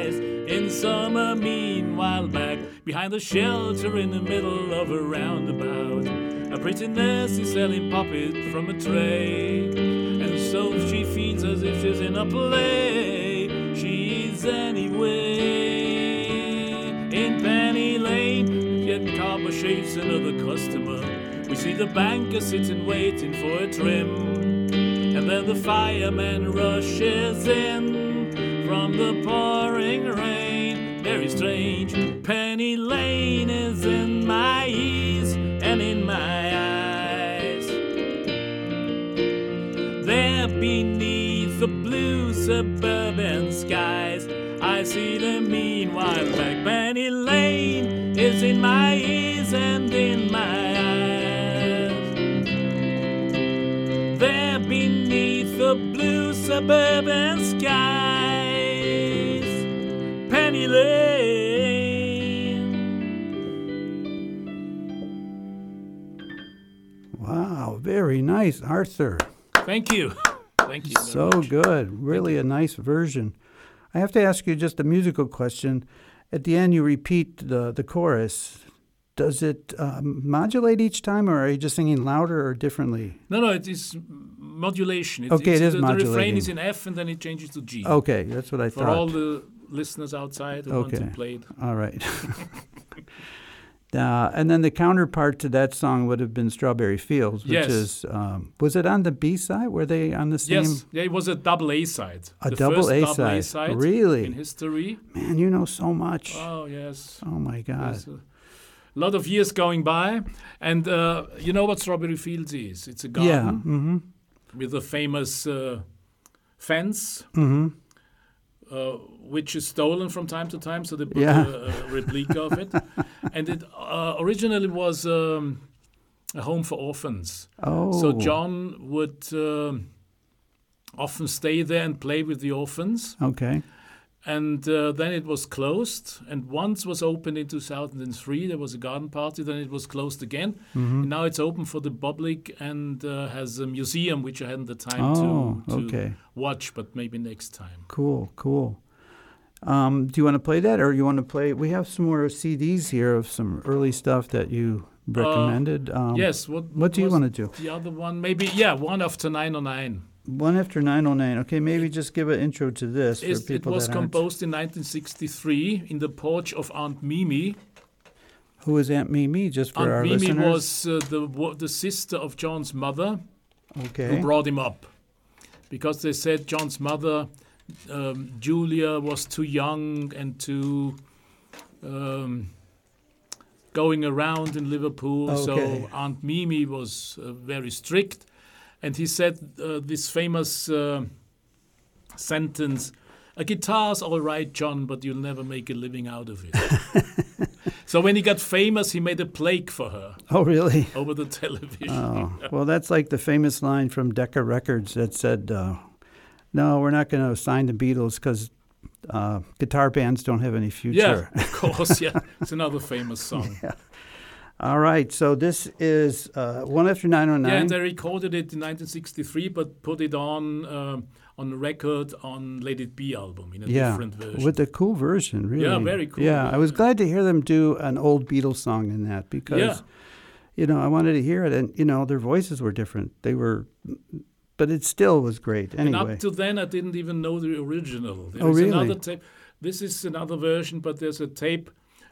summer, meanwhile, back behind the shelter in the middle of a roundabout. A pretty nurse is selling puppet from a tray, and so she feels as if she's in a play. She's anyway in Penny Lane. Yet Carver shaves another customer. We see the banker sitting waiting for a trim. And then the fireman rushes in from the pouring rain. Very strange. Penny Lane is in my ears and in my eyes. There beneath the blue suburban skies, I see the meanwhile back. Penny Lane is in my ears and in my eyes. There beneath the blue suburban skies, Wow, very nice, Arthur. Thank you. Thank you. So much. good. Really a nice version. I have to ask you just a musical question. At the end, you repeat the, the chorus. Does it um, modulate each time, or are you just singing louder or differently? No, no, it is modulation. It, Okay, it's, it is the, the refrain is in F and then it changes to G. Okay, that's what I For all thought. the listeners outside who want to Okay. play it. All right. Uh, and then the counterpart to that song would have been Strawberry Fields, which Yes. is um, was it on the B side? Were they on the same? Yes, yeah, it was a double A side. A the double A double side. A side Really? in history. Man, you know so much. Oh yes. oh my God. A lot of years going by, and uh, you know what Strawberry Fields is? It's a garden Yeah. Mm-hmm. with a famous uh, fence, Mm-hmm. Which is stolen from time to time. So they put Yeah. a, a replica of it, and it uh, originally was um, a home for orphans. Oh. So John would um often stay there and play with the orphans. Okay. And uh, then it was closed. And once was opened in 2003. There was a garden party. Then it was closed again. Mm-hmm. Now it's open for the public and uh, has a museum which I hadn't the time Oh, to, to okay. watch, but maybe next time. Cool. Cool. Um, do you want to play that, or you want to play? We have some more CDs here of some early stuff that you recommended. um, yes. What, What do you want to do? The other one, maybe yeah, one after 909. One after 909. Okay, maybe just give an intro to this for It's- it people was that aren't. composed in 1963 in the porch of Aunt Mimi. Who is Aunt Mimi? Just for Aunt our Mimi listeners. Mimi was uh, the the sister of John's mother. okay. who brought him up because they said John's mother, um, Julia, was too young and too um, going around in Liverpool. Okay. So Aunt Mimi was uh, very strict. And he said uh, this famous uh, sentence A guitar's all right, John, but you'll never make a living out of it. so when he got famous, he made a plaque for her Oh, really? over the television. Oh, well, that's like the famous line from Decca Records that said, uh, "No, we're not going to sign the Beatles because uh, guitar bands don't have any future." Yeah, of course. Yeah, it's another famous song. Yeah, All right, so this is uh, one after nine oh and they recorded it in 1963, but put it on um, on record on Let It Be album in a Yeah, different version. with a cool version, really. Yeah, very cool, Yeah, I was yeah. glad to hear them do an old Beatles song in that because, Yeah. you know, I wanted to hear it, and you know, their voices were different. They were, but it still was great. and Anyway, up to then, I didn't even know the original. There Oh, really? another tape. This is another version, but there's a tape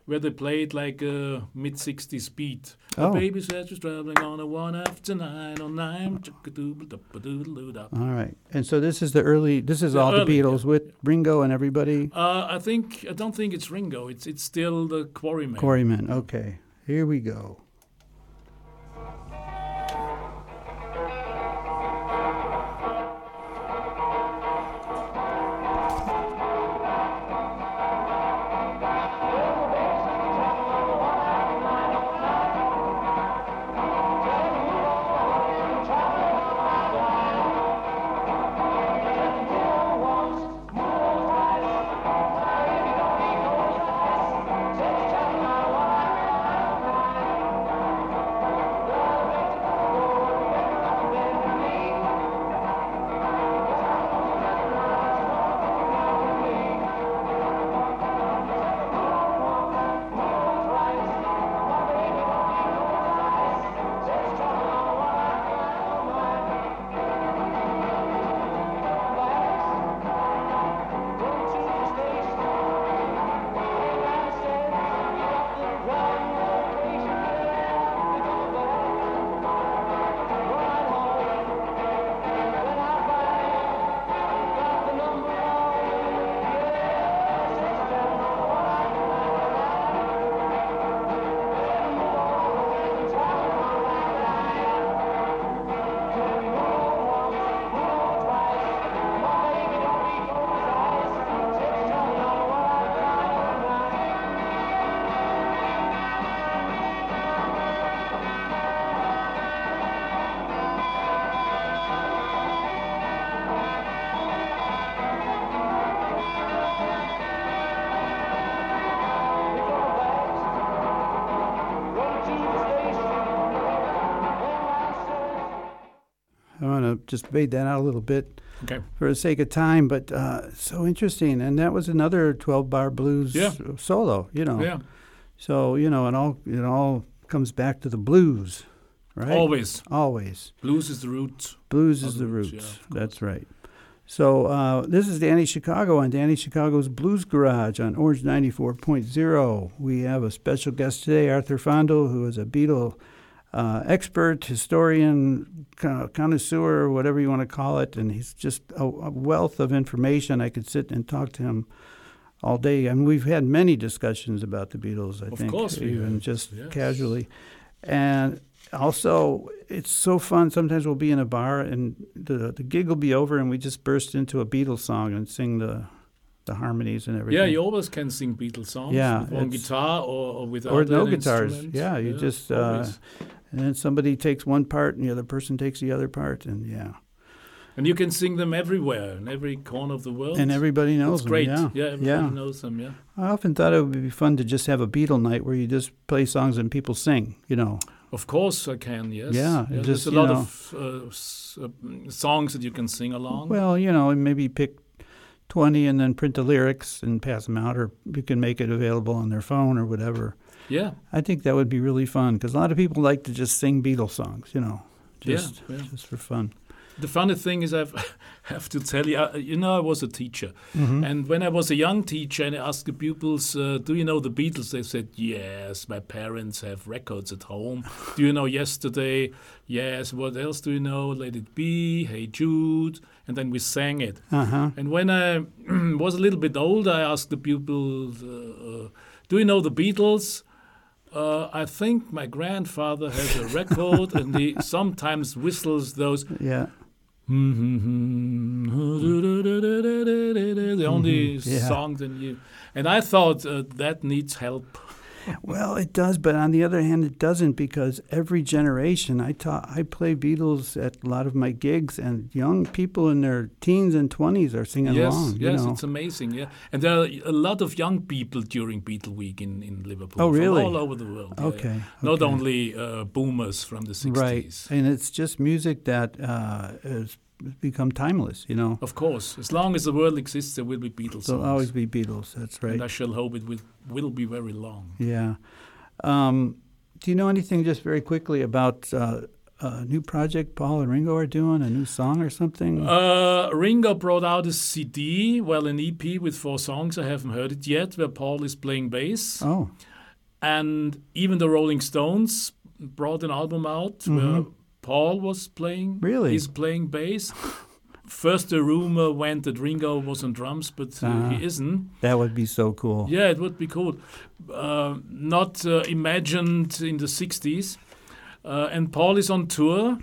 where they played like a mid 60s beat. Oh. The baby said she's traveling on a one after nine on nine. all right, and so this is the early. This is The all the Beatles yeah, with Ringo and everybody. Uh, I think I don't think it's Ringo. It's it's still the Quarrymen. Quarrymen. Okay, here we go. Just fade that out a little bit Okay. for the sake of time, but uh, so interesting. And that was another 12 bar blues Yeah. solo, you know. Yeah. So, you know, it all it all comes back to the blues, right? Always. Always. Blues is the root. Blues is the the roots, roots. yeah, That's right. So uh, this is Danny Chicago on Danny Chicago's Blues Garage on Orange 94.0. We have a special guest today, Arthur Fandl, who is a Beatle uh, expert, historian, connoisseur, whatever you want to call it, and he's just a, a wealth of information. I could sit and talk to him all day, and we've had many discussions about the Beatles. I Of think, course even just yes. casually, and also it's so fun. Sometimes we'll be in a bar and the the gig will be over, and we just burst into a Beatles song and sing the the harmonies and everything. Yeah, you always can sing Beatles songs Yeah, with one guitar or, or with or no guitars. instrument. Yeah, you just uh. And then somebody takes one part and the other person takes the other part, and yeah, and you can sing them everywhere in every corner of the world. and everybody knows It's them. great. Yeah, yeah, everybody yeah. knows them. Yeah, I often thought it would be fun to just have a Beatle night where you just play songs and people sing. You know, of course I can. Yes. Yeah, it there's a lot know- of uh, s- uh, songs that you can sing along. Well, you know, maybe pick 20 and then print the lyrics and pass them out, or you can make it available on their phone or whatever. Yeah, I think that would be really fun because a lot of people like to just sing Beatles songs, you know, just yeah. just for fun. The funny thing is, I have to tell you, you know, I was a teacher, Mhm. and when I was a young teacher and I asked the pupils, uh, "Do you know the Beatles?" They said, "Yes, my parents have records at home." do you know Yesterday? Yes. What else do you know? Let It Be, Hey Jude, and then we sang it. Uh-huh. And when I was a little bit older, I asked the pupils, uh, uh, "Do you know the Beatles?" Uh, I think my grandfather has a record, and he sometimes whistles those Yeah. the only Mhm, yeah. song that you and I thought uh, that needs help. Well, it does, but on the other hand, it doesn't because every generation I taught, I play Beatles at a lot of my gigs, and young people in their teens and twenties are singing yes, along. you yes, know. it's amazing. Yeah, and there are a lot of young people during Beatle Week in, in Liverpool. Oh, really? all over the world. yeah, Okay, yeah. Not only uh, boomers from the sixties. right, and it's just music that uh, has become timeless. You know, Of course, as long as the world exists, there will be Beatles. there'll songs. always be Beatles. That's right. And I shall hope it will, will be very long. Yeah. Um, do you know anything, just very quickly, about uh, a new project Paul and Ringo are doing, a new song or something? Uh, Ringo brought out a CD, well, an EP with four songs. I haven't heard it yet, where Paul is playing bass. oh, And even the Rolling Stones brought an album out where Paul was playing. Really? He's playing bass. First, the rumor went that Ringo was on drums, but uh, Ah. he isn't. that would be so cool. Yeah, it would be cool. Uh, not uh, imagined in the 60s. Uh, and Paul is on tour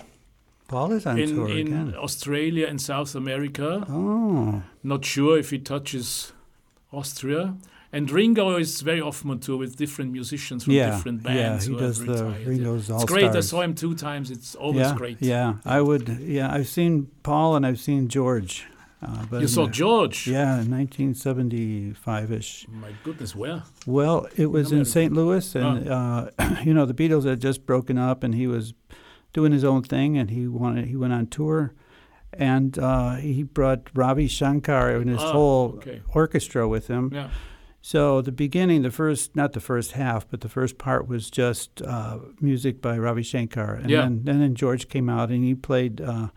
Paul is on in, tour in again. Australia and South America. Oh, Not sure if he touches Austria. And Ringo is very often on tour with different musicians from yeah, different yeah. bands. He who does the. Yeah. Ringo's All It's great. I saw him two times. It's always yeah, great. Yeah, I would. Yeah, I've seen Paul and I've seen George. Uh, but You saw the- George. Yeah, 1975-ish. My goodness, where? Well, it was in. St. Louis, and uh, you know the Beatles had just broken up, and he was doing his own thing, and he wanted he went on tour, and uh, he brought Ravi Shankar and his Ah, whole okay. orchestra with him. Yeah. So the beginning, the first not the first half, but the first part was just uh, music by Ravi Shankar, and Yeah. then then George came out and he played uh,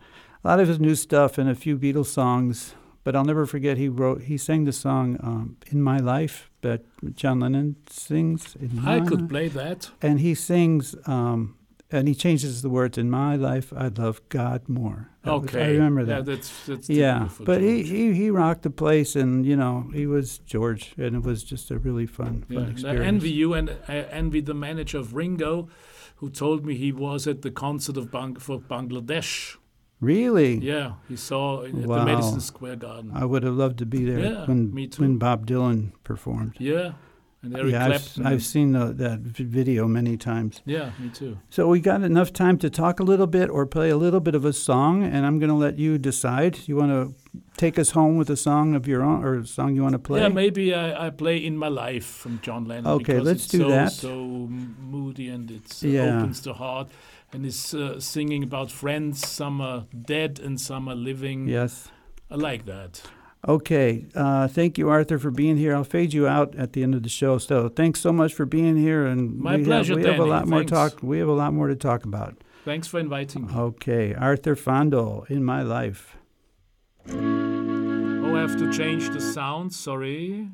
a lot of his new stuff and a few Beatles songs. But I'll never forget he wrote he sang the song um, "In My Life" that John Lennon sings. In I could play that. and he sings um, and he changes the words in my life i love god more That was- Okay. i remember that Yeah, that that's that's yeah but he, George. he he rocked the place and you know he was george and it was just a really fun Yeah, fun I experience envy you, and I envy the manager of Ringo, who told me he was at the concert of Bang- for Bangladesh. really Yeah, he saw at Wow. the Madison Square Garden. i would have loved to be there Yeah, when when bob dylan performed yeah, and Eric yeah I've, I've seen the, that video many times yeah, me too. so we got enough time to talk a little bit or play a little bit of a song and i'm going to let you decide you want to take us home with a song of your own or a song you want to play Yeah, maybe I, I play "In My Life" from John Lennon. Okay, because let's it's do so, that. So moody and it uh, Yeah. opens the heart, and it's uh, singing about friends. Some are dead and some are living. yes I like that. Okay. Uh, thank you, Arthur, for being here. I'll fade you out at the end of the show. So thanks so much for being here. And My we pleasure, Have, we have a Danny. lot more Thanks. talk. We have a lot more to talk about. Thanks for inviting me. Okay, Arthur Fandl in my life. Oh, I have to change the sound, sorry.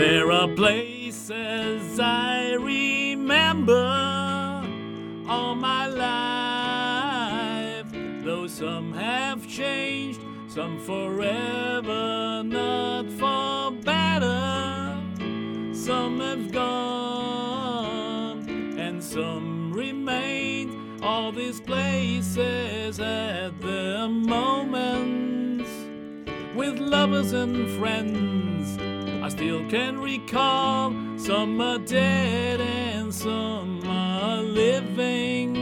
There are places I remember all my life, though some have changed, some forever, not for better. Some have gone, and some remain. All these places at the moments with lovers and friends. Still can recall some are dead and some are living.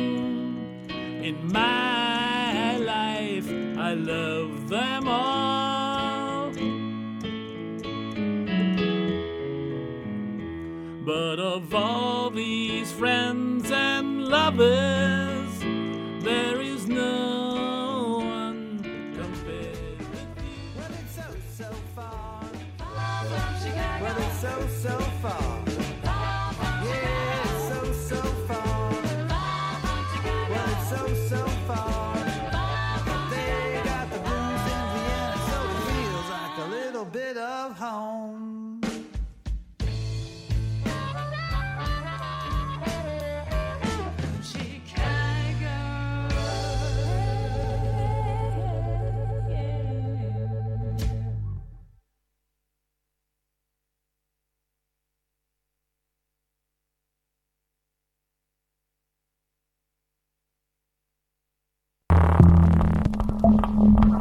In my life, I love them all. But of all these friends and lovers,